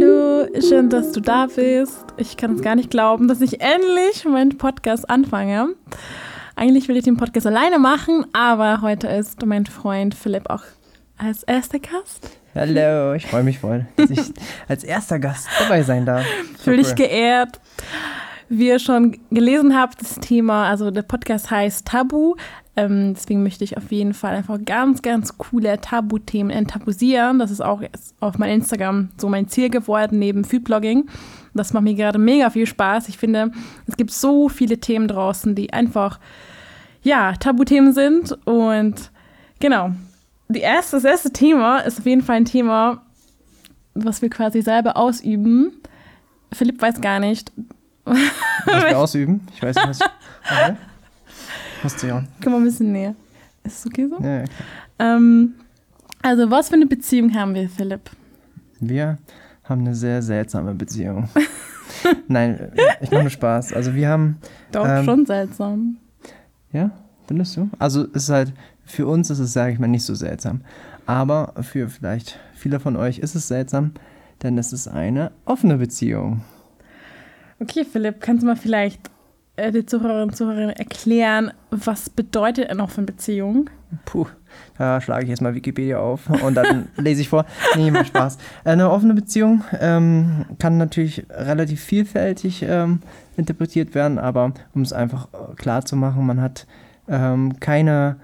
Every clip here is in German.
Hallo, schön, dass du da bist. Ich kann es gar nicht glauben, dass ich endlich meinen Podcast anfange. Eigentlich will ich den Podcast alleine machen, aber heute ist mein Freund Philipp auch als erster Gast. Hallo, ich freue mich voll, dass ich als erster Gast dabei sein darf. Fühle dich geehrt. Wie ihr schon gelesen habt, das Thema, also der Podcast heißt Tabu. Ähm, deswegen möchte ich auf jeden Fall einfach ganz, ganz coole Tabuthemen enttabuisieren. Das ist auch auf meinem Instagram so mein Ziel geworden, neben Foodblogging. Das macht mir gerade mega viel Spaß. Ich finde, es gibt so viele Themen draußen, die einfach, ja, Tabuthemen sind. Und genau, die erste, das erste Thema ist auf jeden Fall ein Thema, was wir quasi selber ausüben. Philipp weiß gar nicht. Was wir ausüben? Ich weiß nicht, was. Okay. Musst du ja. Komm mal ein bisschen näher. Ist es okay so? Ja, Ähm, also, was für eine Beziehung haben wir, Philipp? Wir haben eine sehr seltsame Beziehung. Nein, ich mache nur Spaß. Also wir haben. Doch, Ähm, schon seltsam. Ja, findest du? Also es ist halt, für uns ist es, sage ich mal, nicht so seltsam. Aber für vielleicht viele von euch ist es seltsam, denn es ist eine offene Beziehung. Okay, Philipp, kannst du mal vielleicht äh, die Zuhörerinnen und Zuhörer erklären, was bedeutet eine offene Beziehung? Puh, da schlage ich erstmal Wikipedia auf und dann lese ich vor. Nee, macht Spaß. Eine offene Beziehung ähm, kann natürlich relativ vielfältig ähm, interpretiert werden, aber um es einfach äh, klar zu machen, man hat ähm, keine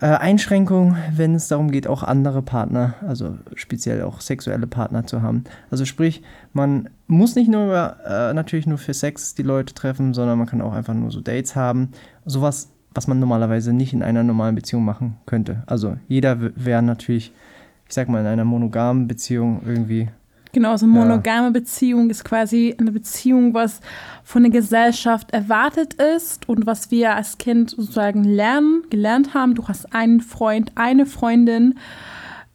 äh, Einschränkung, wenn es darum geht, auch andere Partner, also speziell auch sexuelle Partner zu haben. Also sprich, man muss nicht nur äh, natürlich nur für Sex die Leute treffen, sondern man kann auch einfach nur so Dates haben. Sowas, was man normalerweise nicht in einer normalen Beziehung machen könnte. Also jeder wäre natürlich, ich sag mal, in einer monogamen Beziehung irgendwie Genau, so eine monogame Beziehung ist quasi eine Beziehung, was von der Gesellschaft erwartet ist und was wir als Kind sozusagen lernen, gelernt haben. Du hast einen Freund, eine Freundin.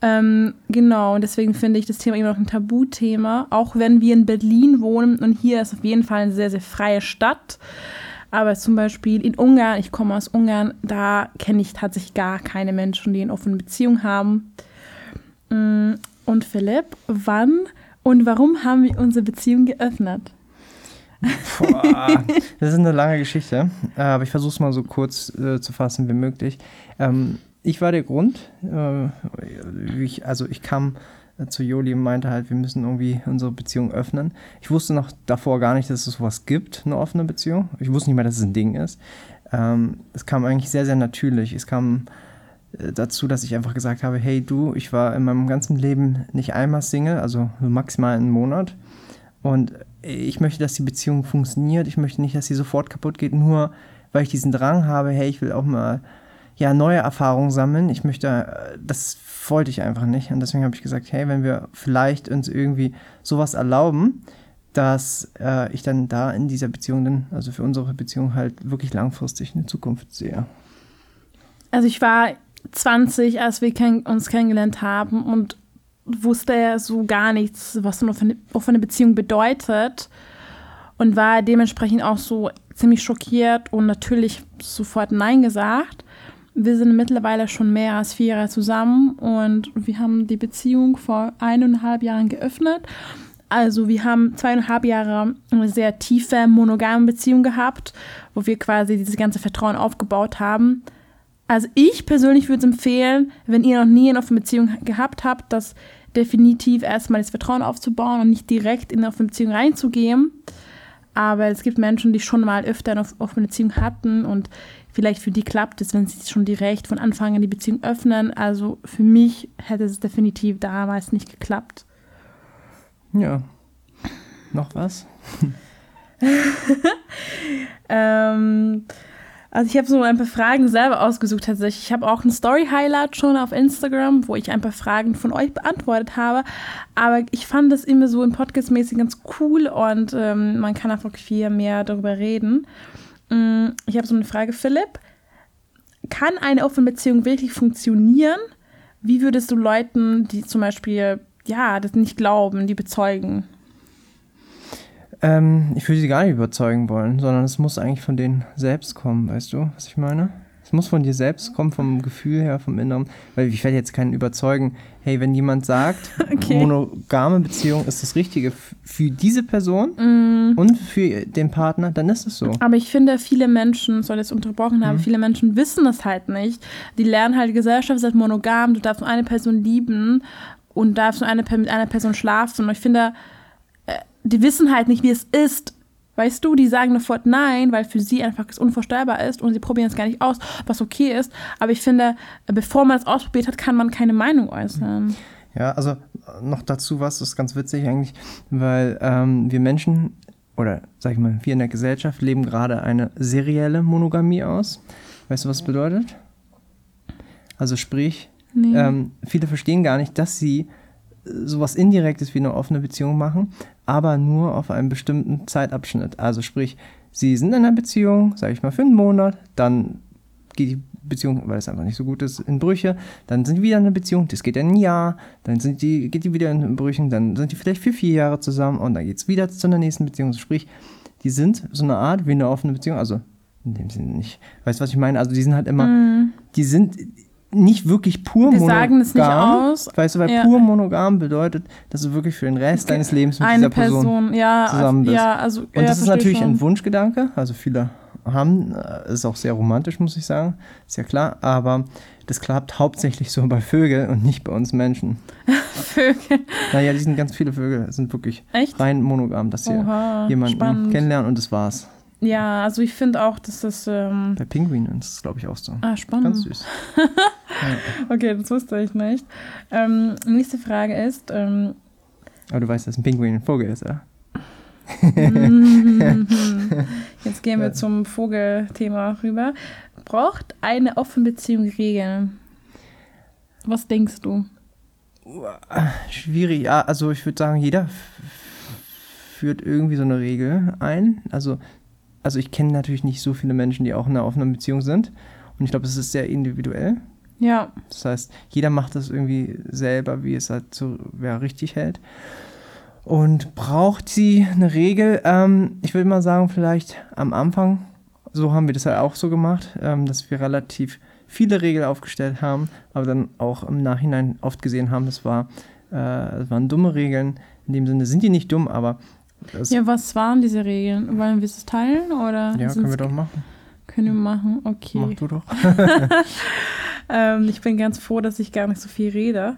Ähm, genau, und deswegen finde ich das Thema immer noch ein Tabuthema, auch wenn wir in Berlin wohnen und hier ist auf jeden Fall eine sehr, sehr freie Stadt. Aber zum Beispiel in Ungarn, ich komme aus Ungarn, da kenne ich tatsächlich gar keine Menschen, die eine offene Beziehung haben. Mm, Und Philipp, wann und warum haben wir unsere Beziehung geöffnet? Boah, das ist eine lange Geschichte, aber ich versuche es mal so kurz äh, zu fassen wie möglich. Ähm, ich war der Grund, äh, ich, also ich kam äh, zu Joli und meinte halt, wir müssen irgendwie unsere Beziehung öffnen. Ich wusste noch davor gar nicht, dass es sowas gibt, eine offene Beziehung. Ich wusste nicht mal, dass es ein Ding ist. Ähm, es kam eigentlich sehr, sehr natürlich. Es kam dazu, dass ich einfach gesagt habe, hey du, ich war in meinem ganzen Leben nicht einmal Single, also maximal einen Monat. Und ich möchte, dass die Beziehung funktioniert. Ich möchte nicht, dass sie sofort kaputt geht, nur weil ich diesen Drang habe, hey, ich will auch mal ja, neue Erfahrungen sammeln. Ich möchte, äh, das wollte ich einfach nicht. Und deswegen habe ich gesagt, hey, wenn wir vielleicht uns irgendwie sowas erlauben, dass äh, ich dann da in dieser Beziehung dann, also für unsere Beziehung halt wirklich langfristig eine Zukunft sehe. Also ich war 20, als wir kenn uns kennengelernt haben und wusste ja so gar nichts, was eine offene, offene Beziehung bedeutet und war dementsprechend auch so ziemlich schockiert und natürlich sofort Nein gesagt. Wir sind mittlerweile schon mehr als vier Jahre zusammen und wir haben die Beziehung vor eineinhalb Jahren geöffnet. Also wir haben zweieinhalb Jahre eine sehr tiefe monogame Beziehung gehabt, wo wir quasi dieses ganze Vertrauen aufgebaut haben. Also ich persönlich würde es empfehlen, wenn ihr noch nie eine offene Beziehung gehabt habt, das definitiv erstmal das Vertrauen aufzubauen und nicht direkt in eine offene Beziehung reinzugehen. Aber es gibt Menschen, die schon mal öfter eine offene Beziehung hatten und vielleicht für die klappt es, wenn sie schon direkt von Anfang an die Beziehung öffnen. Also für mich hätte es definitiv damals nicht geklappt. Ja. Noch was? Ähm, also ich habe so ein paar Fragen selber ausgesucht tatsächlich. Ich habe auch ein Story-Highlight schon auf Instagram, wo ich ein paar Fragen von euch beantwortet habe. Aber ich fand das immer so im Podcast-mäßig ganz cool und ähm, man kann einfach viel mehr darüber reden. Mm, Ich habe so eine Frage, Philipp. Kann eine offene Beziehung wirklich funktionieren? Wie würdest du Leuten, die zum Beispiel, ja, das nicht glauben, die bezeugen? Ähm, ich würde sie gar nicht überzeugen wollen, sondern es muss eigentlich von denen selbst kommen, weißt du, was ich meine? Es muss von dir selbst kommen, vom Gefühl her, vom Inneren. Weil ich werde jetzt keinen überzeugen, hey, wenn jemand sagt, Okay. monogame Beziehung ist das Richtige für diese Person Mm. und für den Partner, dann ist es so. Aber ich finde, viele Menschen, soll es unterbrochen Mhm. haben, viele Menschen wissen das halt nicht. Die lernen halt, die Gesellschaft ist halt monogam, du darfst nur eine Person lieben und darfst nur eine, mit einer Person schlafen. Und ich finde, die wissen halt nicht, wie es ist. Weißt du, die sagen sofort nein, weil für sie einfach es unvorstellbar ist und sie probieren es gar nicht aus, was okay ist. Aber ich finde, bevor man es ausprobiert hat, kann man keine Meinung äußern. Ja, also äh, noch dazu was, das ist ganz witzig eigentlich, weil ähm, wir Menschen oder sag ich mal, wir in der Gesellschaft leben gerade eine serielle Monogamie aus. Weißt du, was das bedeutet? Also sprich, Nee. ähm, viele verstehen gar nicht, dass sie sowas Indirektes wie eine offene Beziehung machen, aber nur auf einem bestimmten Zeitabschnitt. Also sprich, sie sind in einer Beziehung, sage ich mal, für einen Monat, dann geht die Beziehung, weil es einfach nicht so gut ist, in Brüche, dann sind die wieder in einer Beziehung, das geht ein Jahr, dann sind die, geht die wieder in Brüchen, dann sind die vielleicht für vier Jahre zusammen und dann geht es wieder zu einer nächsten Beziehung. Sprich, die sind so eine Art wie eine offene Beziehung, also in dem Sinne nicht. Weißt du, was ich meine? Also die sind halt immer, Mm. die sind nicht wirklich pur Wir monogam. sagen es nicht aus. Weißt du, weil Ja. pur monogam bedeutet, dass du wirklich für den Rest deines Lebens mit Eine dieser Person, Person, ja, zusammen bist. ja, also Und das ist natürlich schon. ein Wunschgedanke. Also viele haben, äh, ist auch sehr romantisch, muss ich sagen. Ist ja klar. Aber das klappt hauptsächlich so bei Vögeln und nicht bei uns Menschen. Vögel. Naja, die sind ganz viele Vögel, sind wirklich Echt? rein monogam, dass sie Oha, jemanden spannend. kennenlernen und das war's. Ja, also ich finde auch, dass das. Ähm, Bei Pinguinen ist es, glaube ich, auch so. ah, spannend. Ganz süß. Okay, das wusste ich nicht. Ähm, nächste Frage ist: ähm, Aber du weißt, dass ein Pinguin ein Vogel ist, ja? mhm. Jetzt gehen wir zum Vogelthema rüber. Braucht eine offene Beziehung Regeln? Was denkst du? Schwierig, ja. Also ich würde sagen, jeder führt irgendwie so eine Regel ein. Also, also ich kenne natürlich nicht so viele Menschen, die auch in einer offenen Beziehung sind. Und ich glaube, es ist sehr individuell. Ja, Das heißt, jeder macht das irgendwie selber, wie es halt so ja, richtig hält. Und braucht sie eine Regel? Ähm, ich würde mal sagen, vielleicht am Anfang, so haben wir das halt auch so gemacht, ähm, dass wir relativ viele Regeln aufgestellt haben, aber dann auch im Nachhinein oft gesehen haben, das, war, äh, das waren dumme Regeln. In dem Sinne sind die nicht dumm, aber das, ja, was waren diese Regeln? Wollen wir es teilen oder? ja, können wir doch machen. Können wir machen, okay. Mach du doch. Ähm, ich bin ganz froh, dass ich gar nicht so viel rede.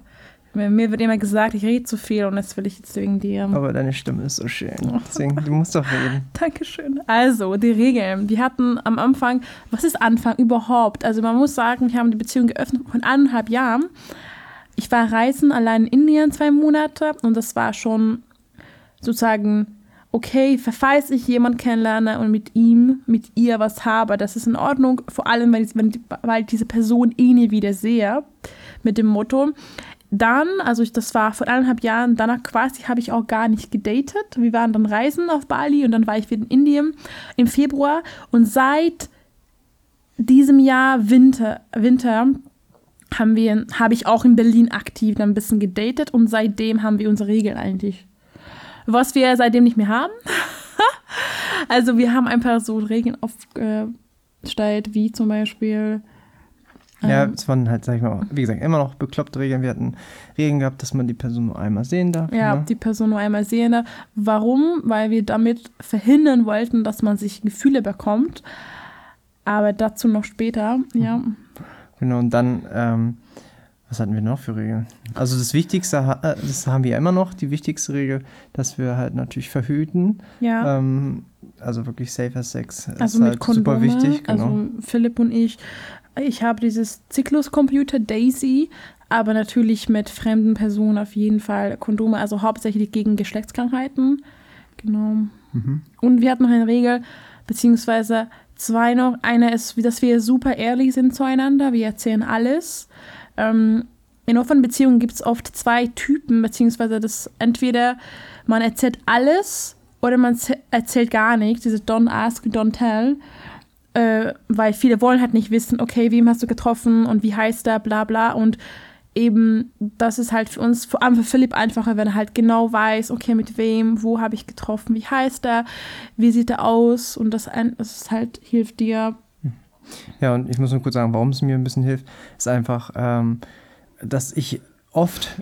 Mir, mir wird immer gesagt, ich rede zu viel und das will ich jetzt wegen dir. Aber deine Stimme ist so schön. Deswegen, du musst doch reden. Dankeschön. Also, die Regeln. Wir hatten am Anfang, was ist Anfang überhaupt? Also, man muss sagen, wir haben die Beziehung geöffnet vor eineinhalb Jahren. Ich war reisen allein in Indien zwei Monate und das war schon sozusagen, okay, falls ich jemanden kennenlerne und mit ihm, mit ihr was habe, das ist in Ordnung. Vor allem, wenn ich, wenn, weil diese Person eh nie wieder sehe, mit dem Motto. Dann, also ich, das war vor eineinhalb Jahren, danach quasi habe ich auch gar nicht gedatet. Wir waren dann reisen auf Bali und dann war ich wieder in Indien im Februar. Und seit diesem Jahr Winter, Winter haben wir, habe ich auch in Berlin aktiv dann ein bisschen gedatet und seitdem haben wir unsere Regeln eigentlich. Was wir seitdem nicht mehr haben. also wir haben einfach so Regeln aufgestellt, wie zum Beispiel Ja, ähm, es waren halt, sag ich mal, wie gesagt, immer noch bekloppte Regeln. Wir hatten Regeln gehabt, dass man die Person nur einmal sehen darf. Ja, ne? die Person nur einmal sehen darf. Warum? Weil wir damit verhindern wollten, dass man sich Gefühle bekommt. Aber dazu noch später, ja. Genau, und dann, ähm, was hatten wir noch für Regeln? Also das Wichtigste, äh, das haben wir ja immer noch, die wichtigste Regel, dass wir halt natürlich verhüten. Ja, Ähm, also wirklich safer Sex ist also mit halt Kondome. super wichtig. Genau. Also Philipp und ich, ich habe dieses Zyklus-Computer Daisy, aber natürlich mit fremden Personen auf jeden Fall Kondome, also hauptsächlich gegen Geschlechtskrankheiten. Genau. mhm. Und wir hatten noch eine Regel, beziehungsweise zwei noch. Eine ist, dass wir super ehrlich sind zueinander. Wir erzählen alles. Ähm, in offenen Beziehungen gibt es oft zwei Typen, beziehungsweise das entweder man erzählt alles oder man erzählt gar nichts. Diese Don't ask, don't tell. Äh, weil viele wollen halt nicht wissen, okay, wem hast du getroffen und wie heißt er, bla bla. Und eben, das ist halt für uns, vor allem für Philipp einfacher, wenn er halt genau weiß, okay, mit wem, wo habe ich getroffen, wie heißt er, wie sieht er aus und das, das halt hilft dir. Ja, und ich muss nur kurz sagen, warum es mir ein bisschen hilft, ist einfach, ähm, dass ich oft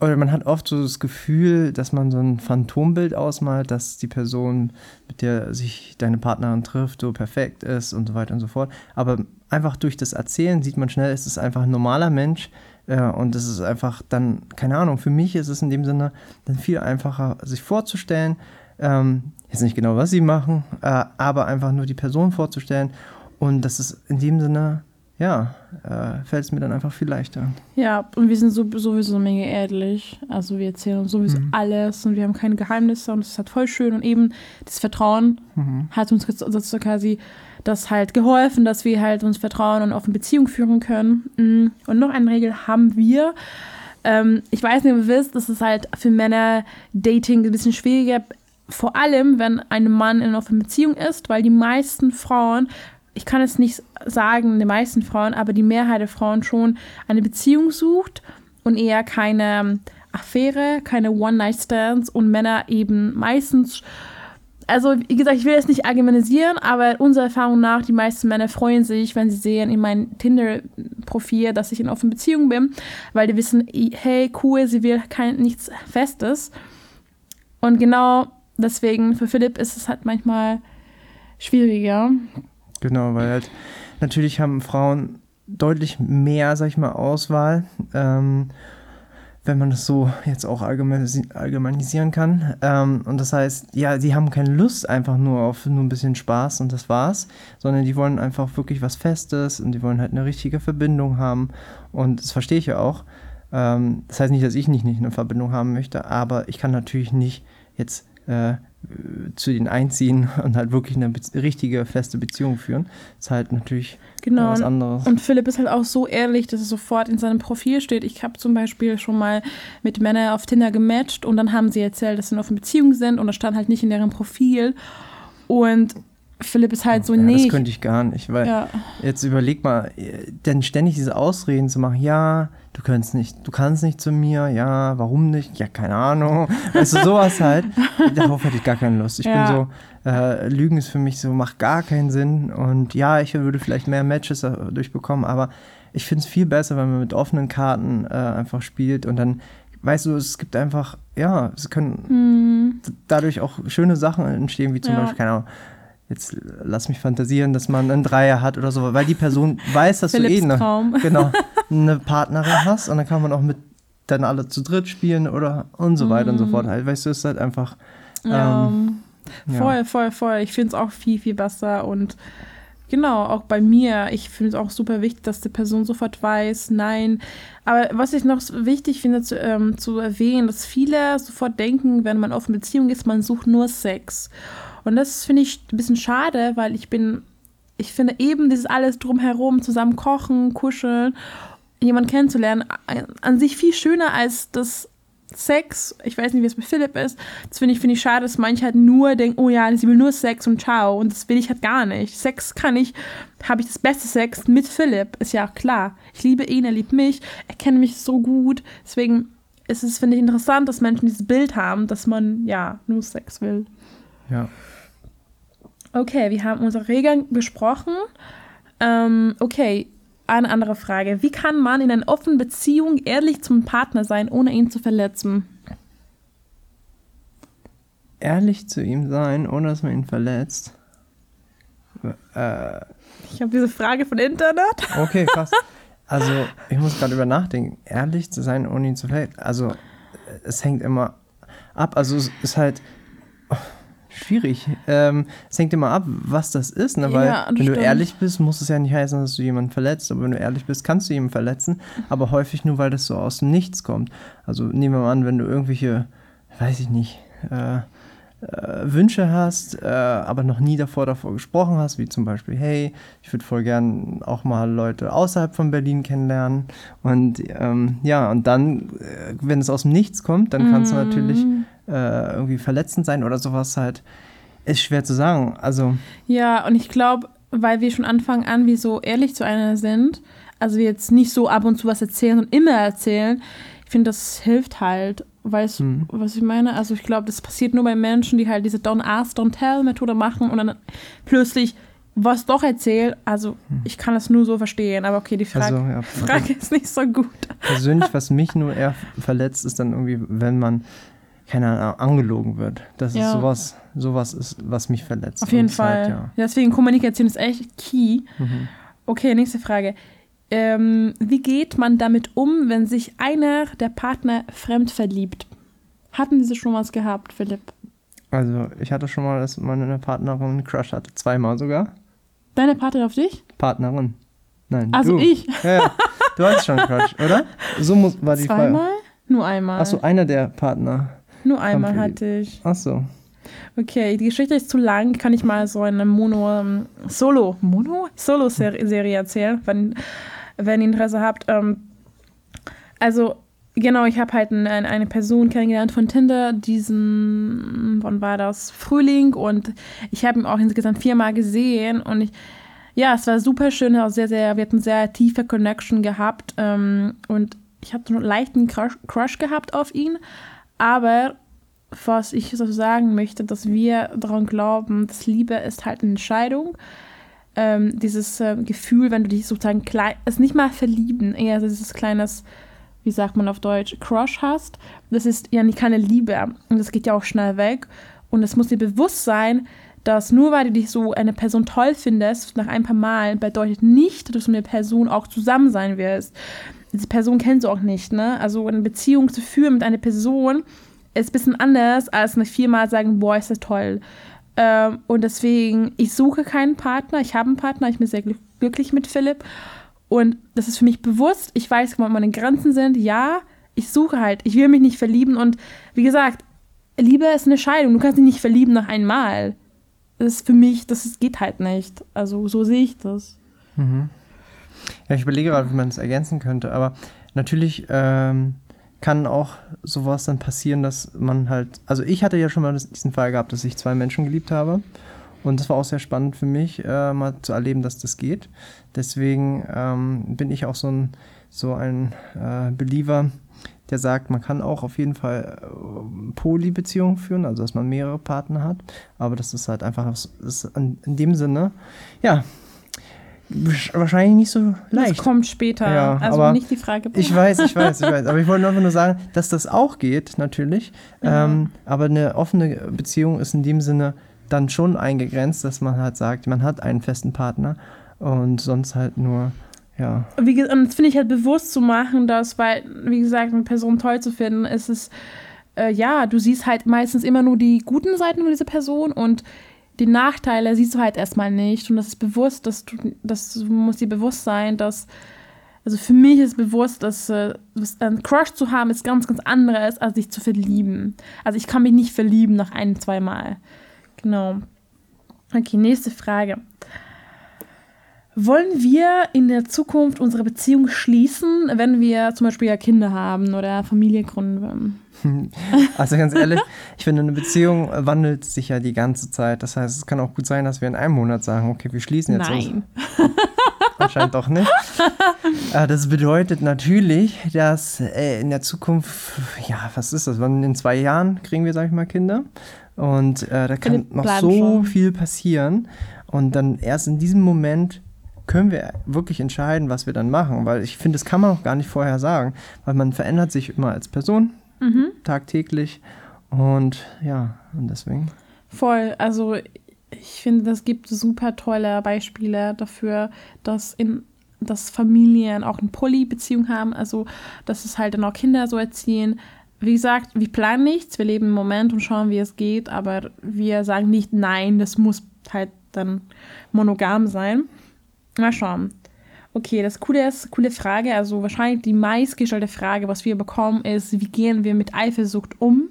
oder man hat oft so das Gefühl, dass man so ein Phantombild ausmalt, dass die Person, mit der sich deine Partnerin trifft, so perfekt ist und so weiter und so fort. Aber einfach durch das Erzählen sieht man schnell, es ist einfach ein normaler Mensch äh, und es ist einfach dann, keine Ahnung, für mich ist es in dem Sinne dann viel einfacher, sich vorzustellen. Ähm, jetzt nicht genau, was sie machen, äh, aber einfach nur die Person vorzustellen und das ist in dem Sinne ja, äh, fällt es mir dann einfach viel leichter. Ja, und wir sind so, sowieso mega ehrlich. Also wir erzählen uns sowieso mhm. alles und wir haben keine Geheimnisse und es ist halt voll schön. Und eben das Vertrauen mhm. hat uns so quasi das halt geholfen, dass wir halt uns vertrauen und offene Beziehung führen können. Mm. Und noch eine Regel haben wir. Ähm, ich weiß nicht, ob ihr wisst, das ist halt für Männer Dating ein bisschen schwieriger. Vor allem, wenn ein Mann in einer offenen Beziehung ist, weil die meisten Frauen ich kann es nicht sagen, die meisten Frauen, aber die Mehrheit der Frauen schon eine Beziehung sucht und eher keine Affäre, keine One-Night-Stands und Männer eben meistens, also wie gesagt, ich will jetzt nicht argumentieren, aber unserer Erfahrung nach, die meisten Männer freuen sich, wenn sie sehen in meinem Tinder-Profil, dass ich in offenen Beziehung bin, weil die wissen, hey, cool, sie will kein, nichts Festes. Und genau deswegen, für Philipp ist es halt manchmal schwieriger. Genau, weil halt natürlich haben Frauen deutlich mehr, sag ich mal, Auswahl, ähm, wenn man das so jetzt auch allgemeinisieren kann. Ähm, und das heißt, ja, sie haben keine Lust einfach nur auf nur ein bisschen Spaß und das war's, sondern die wollen einfach wirklich was Festes und die wollen halt eine richtige Verbindung haben. Und das verstehe ich ja auch. Ähm, das heißt nicht, dass ich nicht, nicht eine Verbindung haben möchte, aber ich kann natürlich nicht jetzt äh, zu denen einziehen und halt wirklich eine richtige, feste Beziehung führen. Das ist halt natürlich genau. was anderes. Und Philipp ist halt auch so ehrlich, dass es sofort in seinem Profil steht. Ich habe zum Beispiel schon mal mit Männern auf Tinder gematcht und dann haben sie erzählt, dass sie noch in Beziehung sind und das stand halt nicht in deren Profil. Und Philipp ist halt so, ja, nee. Das könnte ich gar nicht, weil ja. jetzt überleg mal, denn ständig diese Ausreden zu machen, ja, du kannst nicht, du kannst nicht zu mir, ja, warum nicht? Ja, keine Ahnung. Weißt du, sowas halt. Darauf hätte ich gar keine Lust. Ich ja. bin so, äh, Lügen ist für mich so, macht gar keinen Sinn. Und ja, ich würde vielleicht mehr Matches durchbekommen, aber ich finde es viel besser, wenn man mit offenen Karten äh, einfach spielt und dann weißt du, es gibt einfach, ja, es können mhm. dadurch auch schöne Sachen entstehen, wie zum ja. Beispiel, keine Ahnung, jetzt lass mich fantasieren, dass man einen Dreier hat oder so, weil die Person weiß, dass du eh eine, genau, eine Partnerin hast und dann kann man auch mit dann alle zu dritt spielen oder und so weiter mm. und so mhm. fort. Halt, weißt du, es ist halt einfach. Ja, ähm, voll, ja. voll, voll. Ich finde es auch viel, viel besser und genau, auch bei mir. Ich finde es auch super wichtig, dass die Person sofort weiß, nein. Aber was ich noch wichtig finde zu, ähm, zu erwähnen, dass viele sofort denken, wenn man auf eine Beziehung ist, man sucht nur Sex. Und das finde ich ein bisschen schade, weil ich bin, ich finde eben dieses alles drumherum, zusammen kochen, kuscheln, jemanden kennenzulernen, an sich viel schöner als das Sex. Ich weiß nicht, wie es bei Philipp ist. Das finde ich, finde ich schade, dass manche halt nur denken, oh ja, sie will nur Sex und ciao. Und das will ich halt gar nicht. Sex kann ich, habe ich das beste Sex mit Philipp, ist ja klar. Ich liebe ihn, er liebt mich, er kennt mich so gut. Deswegen ist es, finde ich, interessant, dass Menschen dieses Bild haben, dass man ja nur Sex will. Ja. Okay, wir haben unsere Regeln besprochen. Ähm, okay, eine andere Frage. Wie kann man in einer offenen Beziehung ehrlich zum Partner sein, ohne ihn zu verletzen? Ehrlich zu ihm sein, ohne dass man ihn verletzt? Äh, ich habe diese Frage von Internet. Okay, krass. Also, ich muss gerade über nachdenken. Ehrlich zu sein, ohne ihn zu verletzen. Also, es hängt immer ab. Also, es ist halt schwierig. Ähm, es hängt immer ab, was das ist, ne? weil ja, wenn stimmt. du ehrlich bist, muss es ja nicht heißen, dass du jemanden verletzt, aber wenn du ehrlich bist, kannst du jemanden verletzen, aber häufig nur, weil das so aus dem Nichts kommt. Also nehmen wir mal an, wenn du irgendwelche, weiß ich nicht, äh, äh, Wünsche hast, äh, aber noch nie davor davor gesprochen hast, wie zum Beispiel, hey, ich würde voll gern auch mal Leute außerhalb von Berlin kennenlernen. Und ähm, ja, und dann, äh, wenn es aus dem Nichts kommt, dann kannst mm. du natürlich äh, irgendwie verletzend sein oder sowas halt. Ist schwer zu sagen. Also. Ja, und ich glaube, weil wir schon Anfang an wie so ehrlich zu einer sind, also wir jetzt nicht so ab und zu was erzählen und immer erzählen, ich finde, das hilft halt. Weißt du, mhm. was ich meine? Also ich glaube, das passiert nur bei Menschen, die halt diese Don't Ask, Don't Tell Methode machen und dann plötzlich was doch erzählt, also ich kann das nur so verstehen, aber okay, die Frage, Also, ja, Frage ist nicht so gut. persönlich, was mich nur eher verletzt, ist dann irgendwie, wenn man, keine Ahnung, angelogen wird. Das Ja. ist sowas, sowas ist, was mich verletzt. Auf jeden Fall. Halt, ja. Deswegen Kommunikation ist echt key. Mhm. Okay, nächste Frage. Ähm, wie geht man damit um, wenn sich einer der Partner fremd verliebt? Hatten Sie schon was gehabt, Philipp? Also, ich hatte schon mal, dass meine Partnerin einen Crush hatte. Zweimal sogar. Deine Partnerin auf dich? Partnerin. Nein, Also du. ich. Ja, ja. Du hattest schon einen Crush, oder? So muss, war die Frage. Zweimal? Nur einmal. Achso, einer der Partner. Nur einmal hatte ich. Achso. Okay, die Geschichte ist zu lang. Kann ich mal so eine Mono, ähm, Solo, Mono? Solo-Serie erzählen, wenn, wenn ihr Interesse habt. Ähm, also, genau, ich habe halt ein, eine Person kennengelernt von Tinder, diesen, wann war das? Frühling und ich habe ihn auch insgesamt viermal gesehen und ich, ja, es war super schön, auch sehr, sehr, wir hatten sehr tiefe Connection gehabt ähm, und ich hatte einen leichten Crush, Crush gehabt auf ihn, aber was ich so sagen möchte, dass wir daran glauben, dass Liebe ist halt eine Entscheidung. Ähm, dieses äh, Gefühl, wenn du dich sozusagen klein, ist nicht mal verlieben, eher dieses kleines, wie sagt man auf Deutsch, Crush hast. Das ist ja nicht keine Liebe und das geht ja auch schnell weg. Und es muss dir bewusst sein, dass nur weil du dich so eine Person toll findest, nach ein paar Mal, bedeutet nicht, dass du mit der Person auch zusammen sein wirst. Diese Person kennst du auch nicht, ne? Also eine Beziehung zu führen mit einer Person ist ein bisschen anders, als nach viermal sagen, boah, ist das toll. Ähm, und deswegen, ich suche keinen Partner, ich habe einen Partner, ich bin sehr glück- glücklich mit Philipp. Und das ist für mich bewusst, ich weiß, wo meine Grenzen sind, ja, ich suche halt, ich will mich nicht verlieben und wie gesagt, Liebe ist eine Scheidung, du kannst dich nicht verlieben nach einmal. Das ist für mich, das ist, geht halt nicht. Also so sehe ich das. Mhm. Ja, ich überlege gerade, wie man es ergänzen könnte, aber natürlich ähm, kann auch sowas dann passieren, dass man halt, also ich hatte ja schon mal diesen Fall gehabt, dass ich zwei Menschen geliebt habe und das war auch sehr spannend für mich, äh, mal zu erleben, dass das geht. Deswegen ähm, bin ich auch so ein, so ein äh, Believer, der sagt, man kann auch auf jeden Fall äh, Poly-Beziehungen führen, also dass man mehrere Partner hat, aber das ist halt einfach, das ist in, in dem Sinne, ja, wahrscheinlich nicht so leicht. Das kommt später. Ja, also nicht die Frage. Ich weiß, ich weiß, ich weiß. Aber ich wollte einfach nur sagen, dass das auch geht, natürlich. Ja. Ähm, aber eine offene Beziehung ist in dem Sinne dann schon eingegrenzt, dass man halt sagt, man hat einen festen Partner und sonst halt nur, ja. wie, und das finde ich halt bewusst zu machen, dass, weil, wie gesagt, eine Person toll zu finden, ist es, äh, ja, du siehst halt meistens immer nur die guten Seiten von dieser Person und die Nachteile siehst du halt erstmal nicht. Und das ist bewusst, dass du, das muss dir bewusst sein, dass, also für mich ist bewusst, dass äh, was- ein Crush zu haben ist ganz, ganz anderes, als sich zu verlieben. Also ich kann mich nicht verlieben nach ein, zwei Mal. Genau. Okay, nächste Frage. Wollen wir in der Zukunft unsere Beziehung schließen, wenn wir zum Beispiel ja Kinder haben oder Familie gründen? Also ganz ehrlich, ich finde, eine Beziehung wandelt sich ja die ganze Zeit. Das heißt, es kann auch gut sein, dass wir in einem Monat sagen, okay, wir schließen jetzt uns. Nein. Anscheinend doch nicht. Äh, Das bedeutet natürlich, dass äh, in der Zukunft, ja, was ist das? Wann in zwei Jahren kriegen wir, sag ich mal, Kinder. Und äh, da kann noch so schon. viel passieren. Und dann erst in diesem Moment können wir wirklich entscheiden, was wir dann machen. Weil ich finde, das kann man auch gar nicht vorher sagen. Weil man verändert sich immer als Person Mhm. tagtäglich. Und ja, und deswegen. Voll. Also ich finde, das gibt super tolle Beispiele dafür, dass in dass Familien auch eine Poly-Beziehung haben, also dass es halt dann auch Kinder so erziehen. Wie gesagt, wir planen nichts, wir leben im Moment und schauen, wie es geht, aber wir sagen nicht, nein, das muss halt dann monogam sein. Mal schauen. Okay, das Coole ist, coole Frage, also wahrscheinlich die meistgestellte Frage, was wir bekommen, ist, wie gehen wir mit Eifersucht um?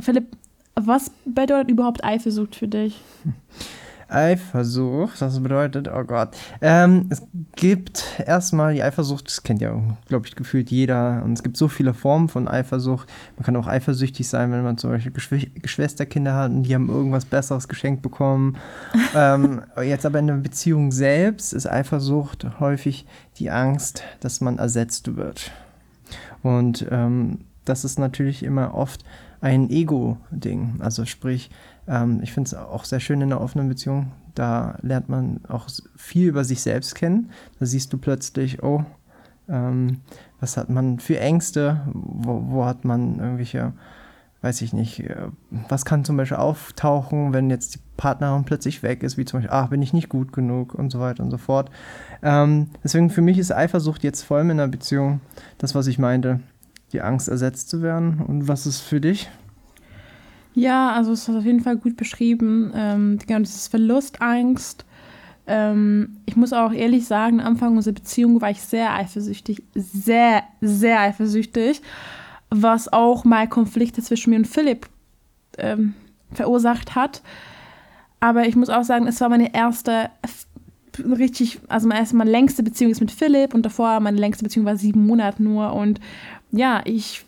Philipp, was bedeutet überhaupt Eifersucht für dich? Eifersucht, das bedeutet, oh Gott. Ähm, es gibt erstmal die Eifersucht, das kennt ja, glaube ich, gefühlt jeder. Und es gibt so viele Formen von Eifersucht. Man kann auch eifersüchtig sein, wenn man zum Beispiel Geschw Geschwisterkinder hat und die haben irgendwas Besseres geschenkt bekommen. ähm, jetzt aber in der Beziehung selbst ist Eifersucht häufig die Angst, dass man ersetzt wird. Und ähm, das ist natürlich immer oft ein Ego-Ding. Also sprich, ähm, ich finde es auch sehr schön in einer offenen Beziehung. Da lernt man auch viel über sich selbst kennen. Da siehst du plötzlich, oh, ähm, was hat man für Ängste? Wo, wo hat man irgendwelche weiß ich nicht, äh, was kann zum Beispiel auftauchen, wenn jetzt die Partnerin plötzlich weg ist, wie zum Beispiel, ach, bin ich nicht gut genug und so weiter und so fort. Ähm, deswegen für mich ist Eifersucht jetzt vor allem in einer Beziehung das, was ich meinte, die Angst ersetzt zu werden. Und was ist für dich? Ja, also es ist auf jeden Fall gut beschrieben. Ähm, genau, dieses Verlustangst. Ähm, ich muss auch ehrlich sagen, am Anfang unserer Beziehung war ich sehr eifersüchtig. Sehr, sehr eifersüchtig was auch mal Konflikte zwischen mir und Philipp ähm, verursacht hat. Aber ich muss auch sagen, es war meine erste richtig, also meine erste, meine längste Beziehung ist mit Philipp und davor meine längste Beziehung war sieben Monate nur. Und ja, ich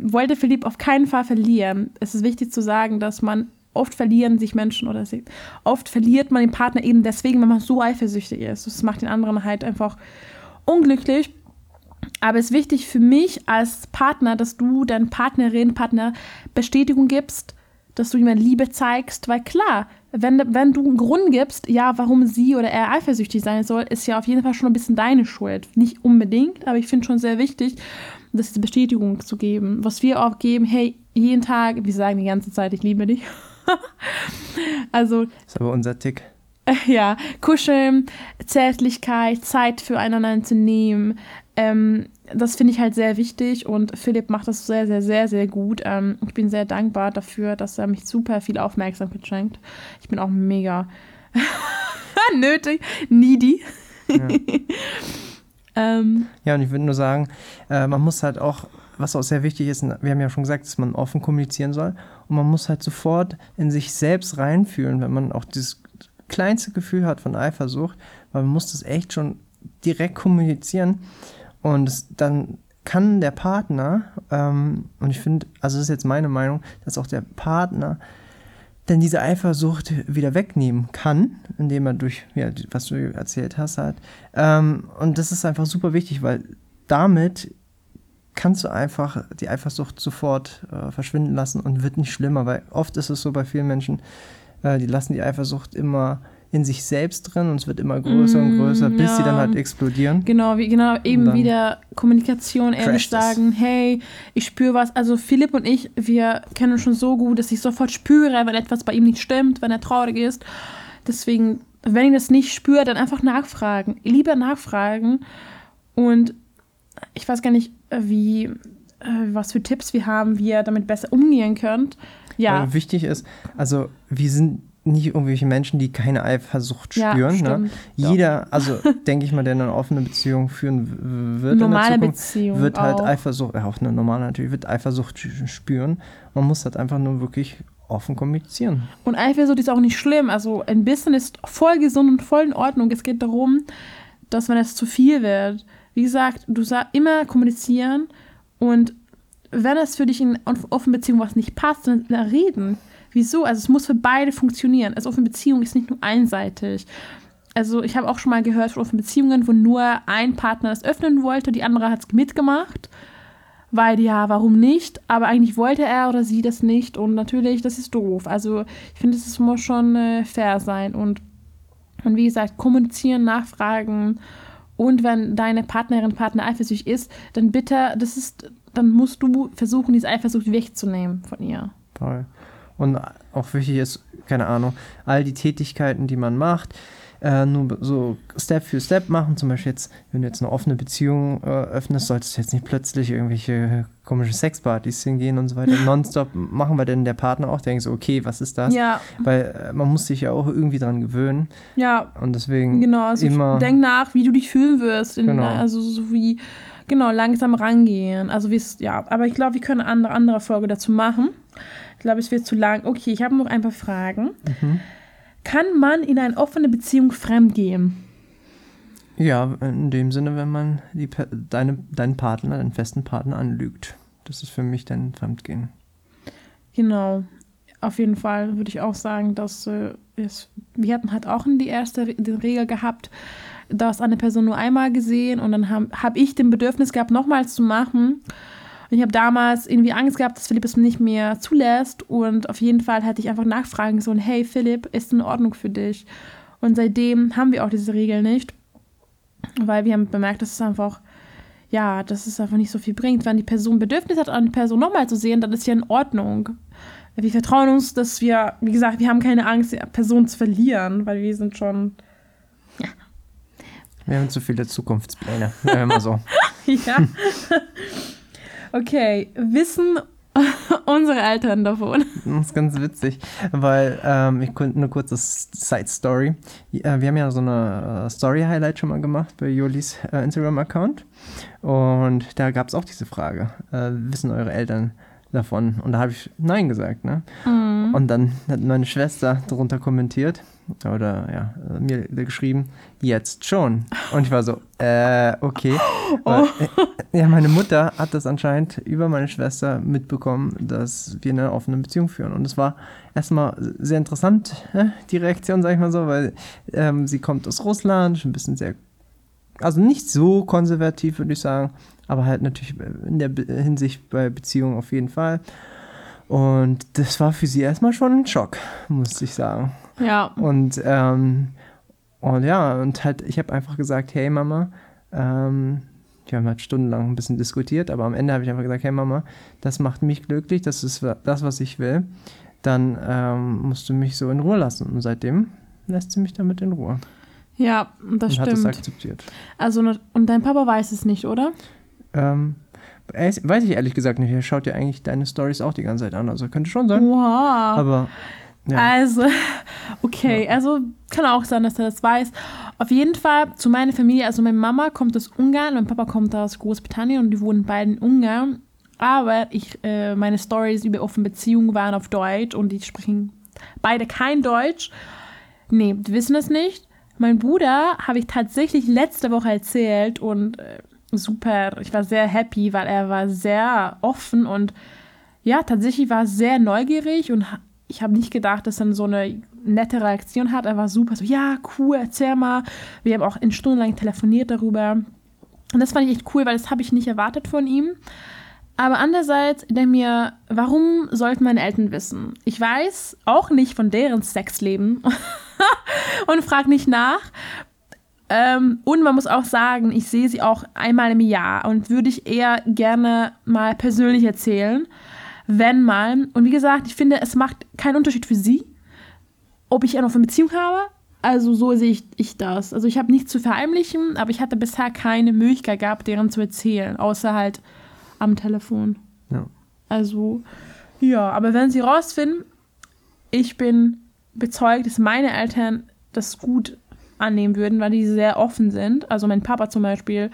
wollte Philipp auf keinen Fall verlieren. Es ist wichtig zu sagen, dass man oft verlieren sich Menschen oder sie, oft verliert man den Partner eben deswegen, wenn man so eifersüchtig ist. Das macht den anderen halt einfach unglücklich. Aber es ist wichtig für mich als Partner, dass du deinen Partnerin, Partner Bestätigung gibst, dass du jemand Liebe zeigst, weil klar, wenn, wenn du einen Grund gibst, ja, warum sie oder er eifersüchtig sein soll, ist ja auf jeden Fall schon ein bisschen deine Schuld. Nicht unbedingt, aber ich finde schon sehr wichtig, das die Bestätigung zu geben. Was wir auch geben, hey, jeden Tag, wir sagen die ganze Zeit, ich liebe dich. also. Das ist aber unser Tick. Ja, kuscheln, Zärtlichkeit, Zeit füreinander zu nehmen, ähm, das finde ich halt sehr wichtig und Philipp macht das sehr, sehr, sehr, sehr gut. Ähm, ich bin sehr dankbar dafür, dass er mich super viel Aufmerksamkeit schenkt. Ich bin auch mega nötig, needy. Ja. Ähm, ja, und ich würde nur sagen, äh, man muss halt auch, was auch sehr wichtig ist, wir haben ja schon gesagt, dass man offen kommunizieren soll. Und man muss halt sofort in sich selbst reinfühlen, wenn man auch dieses kleinste Gefühl hat von Eifersucht, weil man muss das echt schon direkt kommunizieren. Und es, dann kann der Partner, ähm, und ich finde, also das ist jetzt meine Meinung, dass auch der Partner dann diese Eifersucht wieder wegnehmen kann, indem er durch, ja, was du erzählt hast, halt. Ähm, und das ist einfach super wichtig, weil damit kannst du einfach die Eifersucht sofort äh, verschwinden lassen und wird nicht schlimmer, weil oft ist es so bei vielen Menschen, äh, die lassen die Eifersucht immer in sich selbst drin und es wird immer größer und größer, bis ja. sie dann halt explodieren. Genau, wie, genau eben wieder Kommunikation, ehrlich sagen, hey, ich spüre was. Also Philipp und ich, wir kennen uns schon so gut, dass ich sofort spüre, wenn etwas bei ihm nicht stimmt, wenn er traurig ist. Deswegen, wenn ich das nicht spüre, dann einfach nachfragen. Lieber nachfragen. Und ich weiß gar nicht, wie, äh, was für Tipps wir haben, wie ihr damit besser umgehen könnt. Ja. Aber wichtig ist, also wir sind nicht irgendwelche Menschen, die keine Eifersucht ja, spüren. Ne? Jeder, also denke ich mal, der eine offene Beziehung führen wird normale in der Zukunft, Beziehung wird halt auch. Eifersucht, ja, auch eine normale natürlich, wird Eifersucht spüren. Man muss halt einfach nur wirklich offen kommunizieren. Und Eifersucht ist auch nicht schlimm. Also ein bisschen ist voll gesund und voll in Ordnung. Es geht darum, dass wenn es zu viel wird, wie gesagt, du sagst immer kommunizieren und wenn es für dich in offenen Beziehung was nicht passt, dann reden. Wieso? Also es muss für beide funktionieren. Also offene Beziehung ist nicht nur einseitig. Also ich habe auch schon mal gehört von offenen Beziehungen, wo nur ein Partner das öffnen wollte, die andere hat es mitgemacht. Weil ja, warum nicht? Aber eigentlich wollte er oder sie das nicht. Und natürlich, das ist doof. Also ich finde, es muss schon äh, fair sein. Und, und wie gesagt, kommunizieren, nachfragen. Und wenn deine Partnerin, Partner eifersüchtig ist, dann bitte, das ist, dann musst du versuchen, diese Eifersucht wegzunehmen von ihr. Toll. Und auch wichtig ist, keine Ahnung, all die Tätigkeiten, die man macht, äh, nur so Step für Step machen. Zum Beispiel jetzt, wenn du jetzt eine offene Beziehung äh, öffnest, solltest du jetzt nicht plötzlich irgendwelche komische Sexpartys hingehen und so weiter. Nonstop machen wir denn der Partner auch, denkt so, okay, was ist das? Ja. Weil äh, man muss sich ja auch irgendwie dran gewöhnen. Ja. Und deswegen genau, also immer. Denk nach, wie du dich fühlen wirst. In, genau. Also so wie, genau, langsam rangehen. Also wie es, ja. Aber ich glaube, wir können eine andere, andere Folge dazu machen glaube, es wird zu lang. Okay, ich habe noch ein paar Fragen. Mhm. Kann man in eine offene Beziehung fremdgehen? Ja, in dem Sinne, wenn man die, deine, deinen Partner, deinen festen Partner anlügt. Das ist für mich dann Fremdgehen. Genau. Auf jeden Fall würde ich auch sagen, dass äh, es, wir hatten halt auch in die erste die Regel gehabt, dass eine Person nur einmal gesehen und dann habe hab ich den Bedürfnis gehabt, nochmals zu machen. Und ich habe damals irgendwie Angst gehabt, dass Philipp es nicht mehr zulässt. Und auf jeden Fall hätte ich einfach nachfragen sollen, hey Philipp, ist in Ordnung für dich? Und seitdem haben wir auch diese Regel nicht, weil wir haben bemerkt, dass es einfach, ja, dass es einfach nicht so viel bringt. Wenn die Person Bedürfnis hat, eine Person nochmal zu sehen, dann ist ja in Ordnung. Wir vertrauen uns, dass wir, wie gesagt, wir haben keine Angst, die Person zu verlieren, weil wir sind schon, ja. Wir haben zu viele Zukunftspläne, immer so. ja. Okay, wissen unsere Eltern davon. Das ist ganz witzig, weil ähm, ich konnte eine kurze Side Story. Äh, wir haben ja so eine äh, Story Highlight schon mal gemacht bei Jolis äh, Instagram Account und da gab es auch diese Frage: äh, Wissen eure Eltern davon? Und da habe ich Nein gesagt, ne? Mhm. Und dann hat meine Schwester darunter kommentiert oder ja, mir geschrieben, jetzt schon. Und ich war so, äh, okay. Weil, oh. Ja, meine Mutter hat das anscheinend über meine Schwester mitbekommen, dass wir eine offene Beziehung führen. Und es war erstmal sehr interessant, die Reaktion, sag ich mal so, weil ähm, sie kommt aus Russland, ein bisschen sehr, also nicht so konservativ, würde ich sagen, aber halt natürlich in der Hinsicht bei Beziehungen auf jeden Fall. Und das war für sie erstmal schon ein Schock, muss ich sagen. Ja. Und, ähm, und ja, und halt, ich habe einfach gesagt, hey Mama, ähm, wir haben halt stundenlang ein bisschen diskutiert, aber am Ende habe ich einfach gesagt, hey Mama, das macht mich glücklich, das ist das, was ich will. Dann ähm, musst du mich so in Ruhe lassen. Und seitdem lässt sie mich damit in Ruhe. Ja, das und stimmt. hat es akzeptiert. Also, und dein Papa weiß es nicht, oder? Ähm, weiß ich ehrlich gesagt nicht. Er schaut ja eigentlich deine Stories auch die ganze Zeit an. Also könnte schon sein. Wow. Aber ja. Also, okay, ja. also kann auch sein, dass er das weiß. Auf jeden Fall zu meiner Familie, also meine Mama kommt aus Ungarn, mein Papa kommt aus Großbritannien und die wohnen beide in Ungarn. Aber ich, äh, meine Stories über offene Beziehungen waren auf Deutsch und die sprechen beide kein Deutsch. Nee, die wissen es nicht. Mein Bruder habe ich tatsächlich letzte Woche erzählt und äh, super, ich war sehr happy, weil er war sehr offen und ja, tatsächlich war sehr neugierig und ich habe nicht gedacht, dass er so eine nette Reaktion hat. Er war super so, ja, cool, erzähl mal. Wir haben auch in stundenlang telefoniert darüber. Und das fand ich echt cool, weil das habe ich nicht erwartet von ihm. Aber andererseits denke mir, warum sollten meine Eltern wissen? Ich weiß auch nicht von deren Sexleben und frage nicht nach. Ähm, und man muss auch sagen, ich sehe sie auch einmal im Jahr und würde ich eher gerne mal persönlich erzählen wenn mal. Und wie gesagt, ich finde, es macht keinen Unterschied für sie, ob ich noch eine Beziehung habe. Also so sehe ich, ich das. Also ich habe nichts zu verheimlichen, aber ich hatte bisher keine Möglichkeit gehabt, deren zu erzählen, außer halt am Telefon. Ja. Also ja, aber wenn sie rausfinden, ich bin bezeugt, dass meine Eltern das gut annehmen würden, weil die sehr offen sind. Also mein Papa zum Beispiel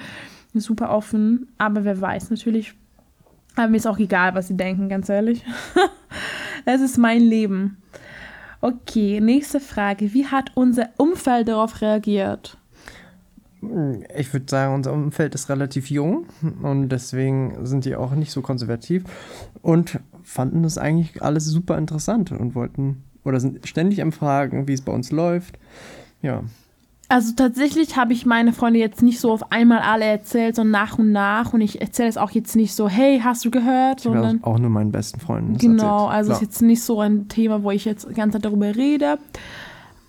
ist super offen, aber wer weiß natürlich, aber mir ist auch egal, was sie denken, ganz ehrlich. es ist mein Leben. Okay, nächste Frage. Wie hat unser Umfeld darauf reagiert? Ich würde sagen, unser Umfeld ist relativ jung und deswegen sind die auch nicht so konservativ und fanden das eigentlich alles super interessant und wollten oder sind ständig am Fragen, wie es bei uns läuft. Ja, also tatsächlich habe ich meine Freunde jetzt nicht so auf einmal alle erzählt, sondern nach und nach. Und ich erzähle es auch jetzt nicht so, hey, hast du gehört? Ich sondern auch nur meinen besten Freunden. Genau, erzählt. also es ist jetzt nicht so ein Thema, wo ich jetzt die ganze Zeit darüber rede.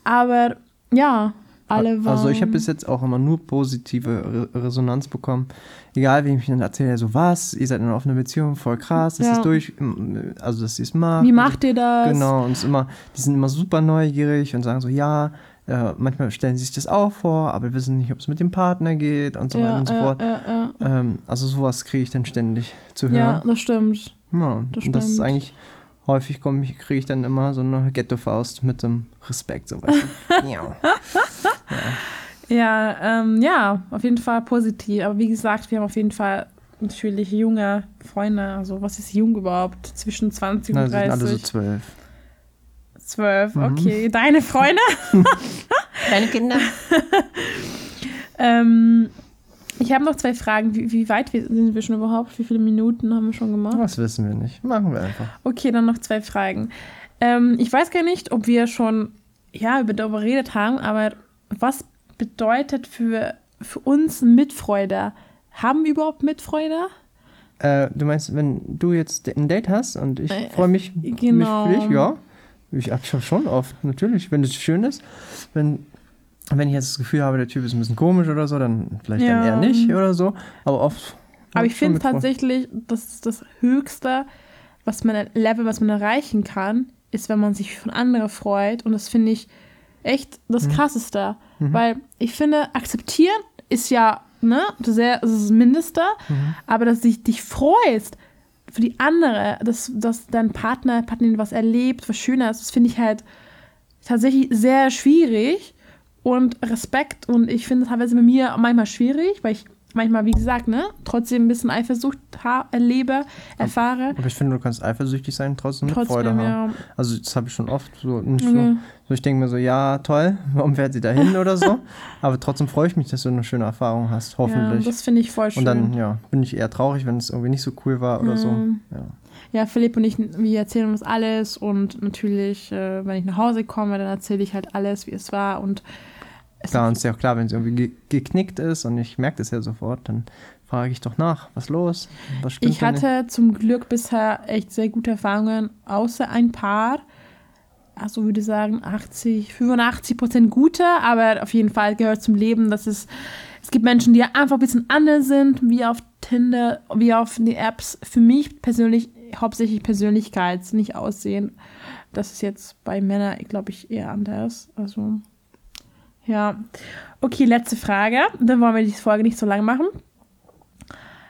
Aber ja, alle waren. Also ich habe bis jetzt auch immer nur positive Re Resonanz bekommen. Egal, wie ich mich dann erzähle, so was, ihr seid in einer offenen Beziehung, voll krass, das ja. ist durch, also dass ihr es macht. Wie macht ihr das? Genau, und es immer, die sind immer super neugierig und sagen so, ja, äh, manchmal stellen sie sich das auch vor, aber wissen nicht, ob es mit dem Partner geht und so ja, weiter und so ja, fort. Ja, ähm, also sowas kriege ich dann ständig zu hören. Ja, das stimmt. Ja, das, und das ist eigentlich häufig kriege ich dann immer so eine Ghetto-Faust mit dem Respekt. So ja, ja, ähm, ja, auf jeden Fall positiv. Aber wie gesagt, wir haben auf jeden Fall natürlich junge Freunde. Also was ist jung überhaupt? Zwischen 20 und 30. Na, sind alle so zwölf. Zwölf, mhm. okay. Mhm. Deine Freunde? Deine Kinder? ähm, ich habe noch zwei Fragen. Wie, wie, weit sind wir schon überhaupt? Wie viele Minuten haben wir schon gemacht? Das wissen wir nicht. Machen wir einfach. Okay, dann noch zwei Fragen. Ähm, ich weiß gar nicht, ob wir schon ja, über darüber geredet haben, aber was bedeutet für, für uns Mitfreude? Haben wir überhaupt Mitfreude? Äh, du meinst, wenn du jetzt ein Date hast und ich Äh, freue mich, genau. mich für dich, ja. Ich habe schon oft, natürlich, wenn es schön ist. Wenn, wenn ich jetzt das Gefühl habe, der Typ ist ein bisschen komisch oder so, dann vielleicht dann Ja. eher nicht oder so. Aber oft. Aber ich schon finde tatsächlich, das ist das Höchste, was man Level, was man erreichen kann, ist, wenn man sich von anderen freut. Und das finde ich echt das Mhm. Krasseste. Weil ich finde, akzeptieren ist ja, ne, sehr, das ist das Mindeste. Mhm. Aber dass dich, dich freust für die andere, dass, dass dein Partner, Partnerin was erlebt, was Schönes, das finde ich halt tatsächlich sehr schwierig und Respekt. Und ich finde teilweise bei mir manchmal schwierig, weil ich manchmal, wie gesagt, ne, trotzdem ein bisschen Eifersucht erlebe, erfahre. Aber ich finde, du kannst eifersüchtig sein, trotzdem mit Trotzdem, Freude haben. ja. Also das habe ich schon oft so. Nicht Okay. so, so ich denke mir so, ja, toll, warum fährt sie da hin oder so? Aber trotzdem freue ich mich, dass du eine schöne Erfahrung hast, Ja, hoffentlich. das finde ich voll schön. Und dann, ja, bin ich eher traurig, wenn es irgendwie nicht so cool war oder so. Mhm. Ja. Ja, Philipp und ich, wir erzählen uns alles und natürlich, äh, wenn ich nach Hause komme, dann erzähle ich halt alles, wie es war und es Klar, und es ist ja auch klar, wenn es irgendwie ge geknickt ist und ich merke das ja sofort, dann frage ich doch nach, was los? Was Ich hatte zum Glück bisher echt sehr gute Erfahrungen, außer ein paar. Also würde ich sagen 80, 85 Prozent gute, aber auf jeden Fall gehört zum Leben, dass es, es gibt Menschen, die einfach ein bisschen anders sind, wie auf Tinder, wie auf den Apps. Für mich persönlich hauptsächlich Persönlichkeit, nicht Aussehen. Das ist jetzt bei Männern, glaube ich, eher anders. Also, ja. Okay, letzte Frage. Dann wollen wir die Folge nicht so lang machen.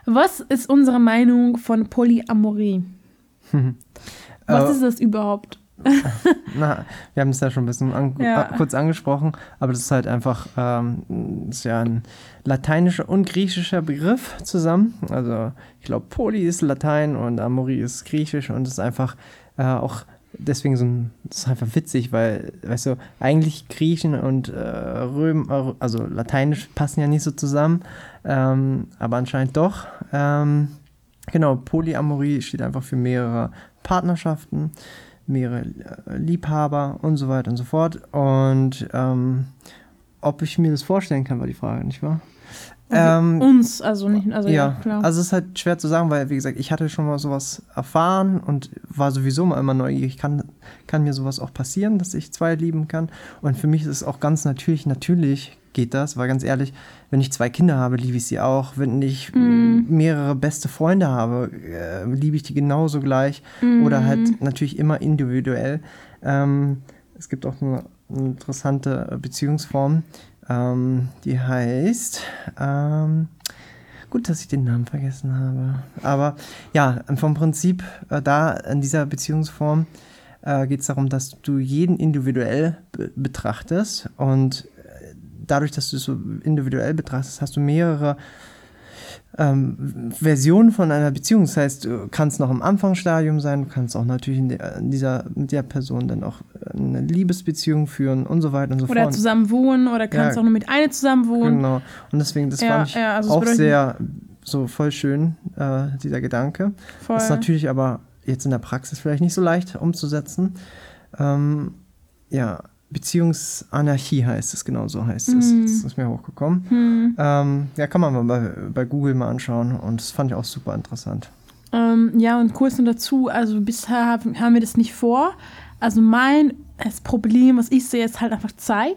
Was ist unsere Meinung von Polyamorie? Was Äh, ist das überhaupt? Na, wir haben es ja schon ein bisschen an, Ja. kurz angesprochen, aber das ist halt einfach, ähm, ist ja ein lateinischer und griechischer Begriff zusammen. Also ich glaube, Poly ist Latein und Amorie ist griechisch und es ist einfach äh, auch deswegen so ein, das ist einfach witzig, weil, weißt du, eigentlich Griechen und äh, Röm, äh, also Lateinisch passen ja nicht so zusammen, ähm, aber anscheinend doch. Ähm, genau, Polyamorie steht einfach für mehrere Partnerschaften mehrere äh, Liebhaber und so weiter und so fort. Und ähm, ob ich mir das vorstellen kann, war die Frage, nicht wahr? Ähm, Uns, also nicht, also ja, ja, klar. also es ist halt schwer zu sagen, weil, wie gesagt, ich hatte schon mal sowas erfahren und war sowieso mal immer neugierig. Kann, kann mir sowas auch passieren, dass ich zwei lieben kann? Und für mich ist es auch ganz natürlich, natürlich geht das, weil ganz ehrlich, wenn ich zwei Kinder habe, liebe ich sie auch. Wenn ich Mhm. mehrere beste Freunde habe, äh, liebe ich die genauso gleich. Mhm. Oder halt natürlich immer individuell. Ähm, es gibt auch eine, eine interessante Beziehungsform, ähm, die heißt. Ähm, gut, dass ich den Namen vergessen habe. Aber ja, vom Prinzip äh, da in dieser Beziehungsform äh, geht es darum, dass du jeden individuell be betrachtest und äh, dadurch, dass du es so individuell betrachtest, hast du mehrere ähm, Versionen von einer Beziehung. Das heißt, du kannst noch im Anfangsstadium sein, du kannst auch natürlich in, der, in dieser, mit der Person dann auch eine Liebesbeziehung führen und so weiter und so Oder fort. zusammen wohnen oder kannst Ja. auch nur mit einer zusammen wohnen. Genau. Und deswegen, das Ja, fand ich ja, also auch sehr so voll schön, äh, dieser Gedanke. Voll. Das ist natürlich aber jetzt in der Praxis vielleicht nicht so leicht umzusetzen. Ähm, ja, Beziehungsanarchie heißt es, genau so heißt es. Mhm. Das ist mir hochgekommen. Hm. Ähm, ja, kann man mal bei, bei Google mal anschauen und das fand ich auch super interessant. Ähm, ja, und kurz noch dazu, also bisher haben, wir das nicht vor. Also mein das Problem, was ich sehe, ist halt einfach Zeit.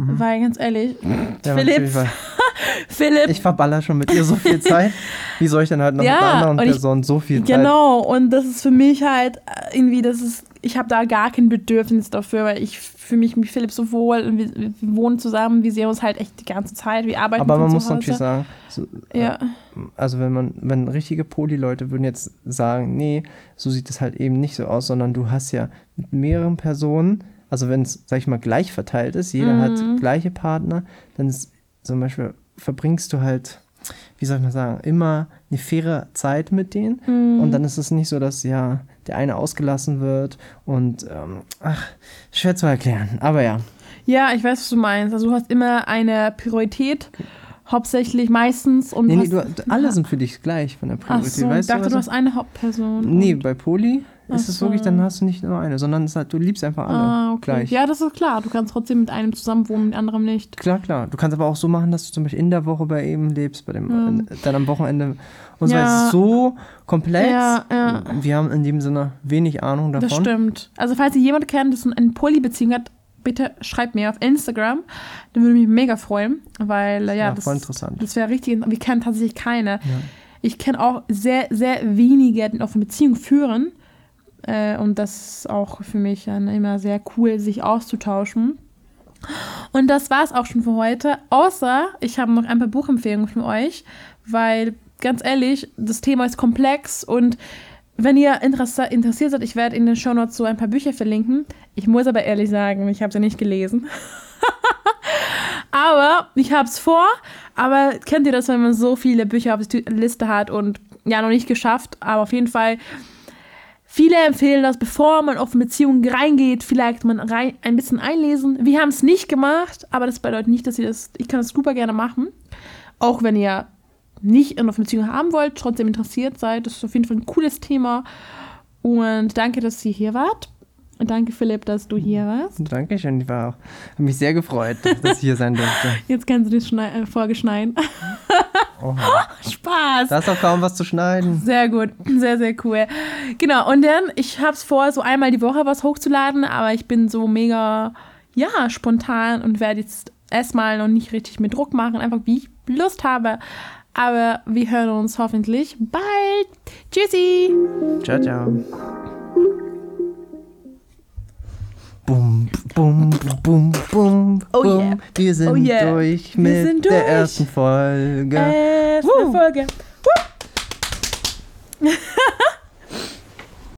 Weil ganz ehrlich, Ja, Philipp, Philipp, Ich verballer schon mit ihr so viel Zeit. Wie soll ich dann halt noch Ja, mit einer anderen und ich- Person so viel Zeit? Genau, und das ist für mich halt irgendwie, das ist, ich habe da gar kein Bedürfnis dafür, weil ich fühle mich mit Philipp so wohl und wir, wir wohnen zusammen, wir sehen uns halt echt die ganze Zeit, wir arbeiten Aber man muss natürlich sagen, so, Ja, also wenn man, wenn richtige Poli-Leute würden jetzt sagen, nee, so sieht es halt eben nicht so aus, sondern du hast ja mit mehreren Personen, also wenn es, sag ich mal, gleich verteilt ist, jeder Mhm. hat gleiche Partner, dann ist zum Beispiel verbringst du halt, wie soll ich mal sagen, immer eine faire Zeit mit denen Mhm. und dann ist es nicht so, dass ja der eine ausgelassen wird und ähm, ach, schwer zu erklären, aber ja. ja, ich weiß, was du meinst. Also du hast immer eine Priorität, hauptsächlich meistens. Und Nee, nee, du, alle sind für dich gleich von der Ach Priorität, so, ich weißt dachte, du? du hast eine Hauptperson. Nee, bei Poli Ach ist es wirklich, so. dann hast du nicht nur eine, sondern es halt, du liebst einfach alle Ah, okay. gleich. Ja, das ist klar. Du kannst trotzdem mit einem zusammen wohnen, mit anderem nicht. Klar, klar. Du kannst aber auch so machen, dass du zum Beispiel in der Woche bei ihm lebst, bei dem, Mhm. dann am Wochenende Und zwar Ja. ist es so komplex. Ja, ja. Wir haben in dem Sinne wenig Ahnung davon. Das stimmt. Also falls ihr jemanden kennt, das eine Polybeziehung hat, bitte schreibt mir auf Instagram. Dann würde mich mega freuen, weil äh, ja, Ja, das, voll interessant. das wäre richtig. Wir kennen tatsächlich keine. Ja. Ich kenne auch sehr, sehr wenige, die auf eine Beziehung führen. Äh, und das ist auch für mich dann immer sehr cool, sich auszutauschen. Und das war es auch schon für heute. Außer ich habe noch ein paar Buchempfehlungen für euch, weil ganz ehrlich, das Thema ist komplex und wenn ihr interessiert seid, ich werde in den Shownotes so ein paar Bücher verlinken. Ich muss aber ehrlich sagen, ich habe sie nicht gelesen. aber ich habe es vor. Aber kennt ihr das, wenn man so viele Bücher auf der Liste hat und ja, noch nicht geschafft, aber auf jeden Fall Viele empfehlen das, bevor man auf eine Beziehung reingeht, vielleicht man rein, ein bisschen einlesen. Wir haben es nicht gemacht, aber das bedeutet nicht, dass ihr das, ich kann das super gerne machen. Auch wenn ihr nicht offene Beziehung haben wollt, trotzdem interessiert seid. Das ist auf jeden Fall ein cooles Thema. Und danke, dass ihr hier wart. Und danke, Philipp, dass du hier warst. Dankeschön, ich war auch. Habe mich sehr gefreut, dass ich hier sein durfte. Jetzt kannst du Schnei äh, Folge Oha. Spaß! Da ist doch kaum was zu schneiden. Sehr gut, sehr, sehr cool. Genau, und dann, ich habe es vor, so einmal die Woche was hochzuladen, aber ich bin so mega, ja, spontan und werde jetzt erstmal noch nicht richtig mit Druck machen, einfach wie ich Lust habe. Aber wir hören uns hoffentlich bald. Tschüssi! Ciao, ciao. Bum, bum, bum, bum, Oh bum. yeah. Wir sind Oh yeah. durch Wir mit sind der durch. ersten Folge. Erste Woo. Folge. Woo.